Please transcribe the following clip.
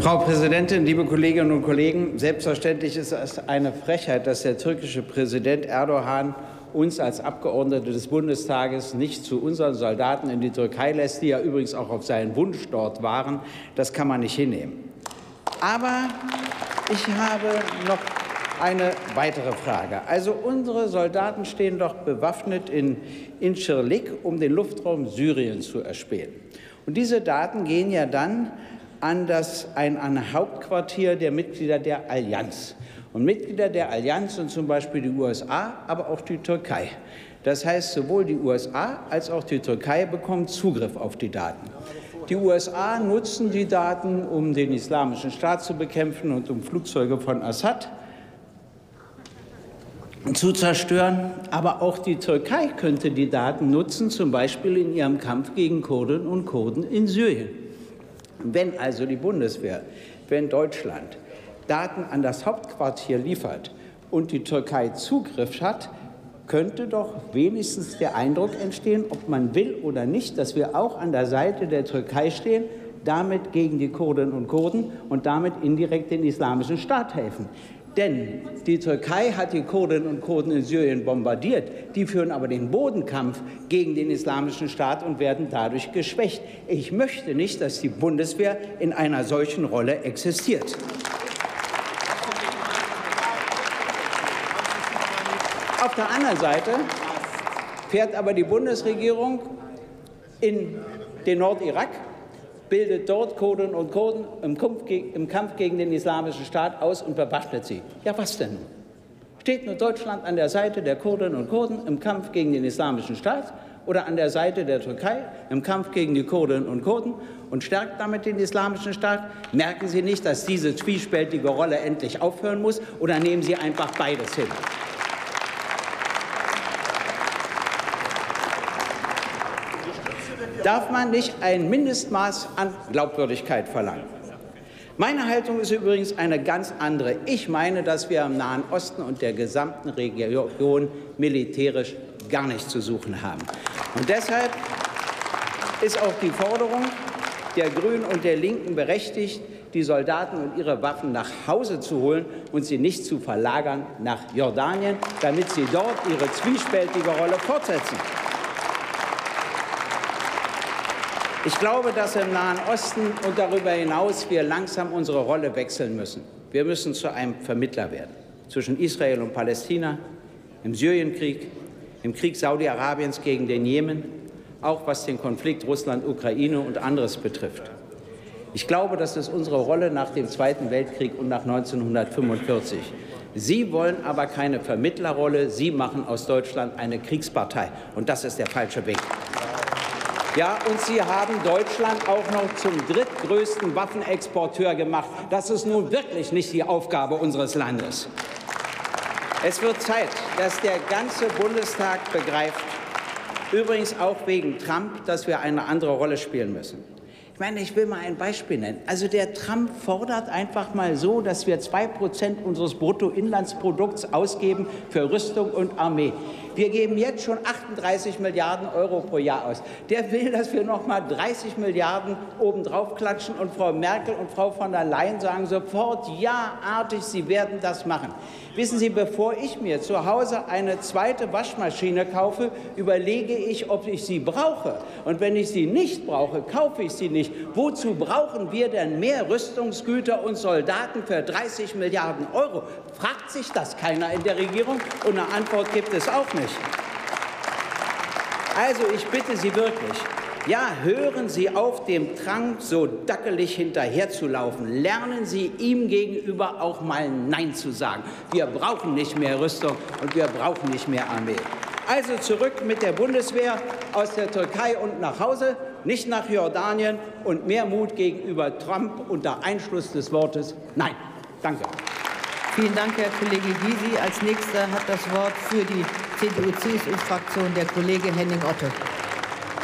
Frau Präsidentin, liebe Kolleginnen und Kollegen! Selbstverständlich ist es eine Frechheit, dass der türkische Präsident Erdogan uns als Abgeordnete des Bundestages nicht zu unseren Soldaten in die Türkei lässt, die ja übrigens auch auf seinen Wunsch dort waren. Das kann man nicht hinnehmen. Aber ich habe noch eine weitere Frage. Also unsere Soldaten stehen doch bewaffnet in Incirlik, um den Luftraum Syriens zu erspähen. Und diese Daten gehen ja dann an das ein, ein Hauptquartier der Mitglieder der Allianz. Und Mitglieder der Allianz sind zum Beispiel die USA, aber auch die Türkei. Das heißt, sowohl die USA als auch die Türkei bekommen Zugriff auf die Daten. Die USA nutzen die Daten, um den Islamischen Staat zu bekämpfen und um Flugzeuge von Assad zu zerstören. Aber auch die Türkei könnte die Daten nutzen, zum Beispiel in ihrem Kampf gegen Kurden und Kurden in Syrien. Wenn also die Bundeswehr, wenn Deutschland Daten an das Hauptquartier liefert und die Türkei Zugriff hat, könnte doch wenigstens der Eindruck entstehen, ob man will oder nicht, dass wir auch an der Seite der Türkei stehen, damit gegen die Kurdinnen und Kurden und damit indirekt den Islamischen Staat helfen. Denn die Türkei hat die Kurdinnen und Kurden in Syrien bombardiert. Die führen aber den Bodenkampf gegen den Islamischen Staat und werden dadurch geschwächt. Ich möchte nicht, dass die Bundeswehr in einer solchen Rolle existiert. Auf der anderen Seite fährt aber die Bundesregierung in den Nordirak bildet dort Kurden und Kurden im Kampf gegen den Islamischen Staat aus und bewaffnet sie. Ja, was denn? Steht nur Deutschland an der Seite der Kurden und Kurden im Kampf gegen den Islamischen Staat oder an der Seite der Türkei im Kampf gegen die Kurdinnen und Kurden und stärkt damit den Islamischen Staat? Merken Sie nicht, dass diese zwiespältige Rolle endlich aufhören muss oder nehmen Sie einfach beides hin? Darf man nicht ein Mindestmaß an Glaubwürdigkeit verlangen. Meine Haltung ist übrigens eine ganz andere. Ich meine, dass wir im Nahen Osten und der gesamten Region militärisch gar nichts zu suchen haben. Und deshalb ist auch die Forderung der Grünen und der Linken berechtigt, die Soldaten und ihre Waffen nach Hause zu holen und sie nicht zu verlagern nach Jordanien, damit sie dort ihre zwiespältige Rolle fortsetzen. Ich glaube, dass im Nahen Osten und darüber hinaus wir langsam unsere Rolle wechseln müssen. Wir müssen zu einem Vermittler werden zwischen Israel und Palästina, im Syrienkrieg, im Krieg Saudi-Arabiens gegen den Jemen, auch was den Konflikt Russland-Ukraine und anderes betrifft. Ich glaube, das ist unsere Rolle nach dem Zweiten Weltkrieg und nach 1945. Sie wollen aber keine Vermittlerrolle. Sie machen aus Deutschland eine Kriegspartei. Und das ist der falsche Weg. Ja, und Sie haben Deutschland auch noch zum drittgrößten Waffenexporteur gemacht. Das ist nun wirklich nicht die Aufgabe unseres Landes. Es wird Zeit, dass der ganze Bundestag begreift, übrigens auch wegen Trump, dass wir eine andere Rolle spielen müssen. Ich meine, ich will mal ein Beispiel nennen. Also der Trump fordert einfach mal so, dass wir zwei Prozent unseres Bruttoinlandsprodukts ausgeben für Rüstung und Armee. Wir geben jetzt schon 38 Milliarden Euro pro Jahr aus. Der will, dass wir noch mal 30 Milliarden obendrauf klatschen und Frau Merkel und Frau von der Leyen sagen sofort ja-artig, sie werden das machen. Wissen Sie, bevor ich mir zu Hause eine zweite Waschmaschine kaufe, überlege ich, ob ich sie brauche. Und wenn ich sie nicht brauche, kaufe ich sie nicht. Wozu brauchen wir denn mehr Rüstungsgüter und Soldaten für 30 Milliarden Euro? Fragt sich das keiner in der Regierung und eine Antwort gibt es auch nicht. Also ich bitte Sie wirklich, ja, hören Sie auf, dem Drang so dackelig hinterherzulaufen. Lernen Sie ihm gegenüber auch mal Nein zu sagen. Wir brauchen nicht mehr Rüstung und wir brauchen nicht mehr Armee. Also zurück mit der Bundeswehr aus der Türkei und nach Hause, nicht nach Jordanien und mehr Mut gegenüber Trump unter Einschluss des Wortes Nein. Danke. Vielen Dank, Herr Kollege Gysi. Als nächster hat das Wort für die CDU-CSU-Fraktion der Kollege Henning Otte.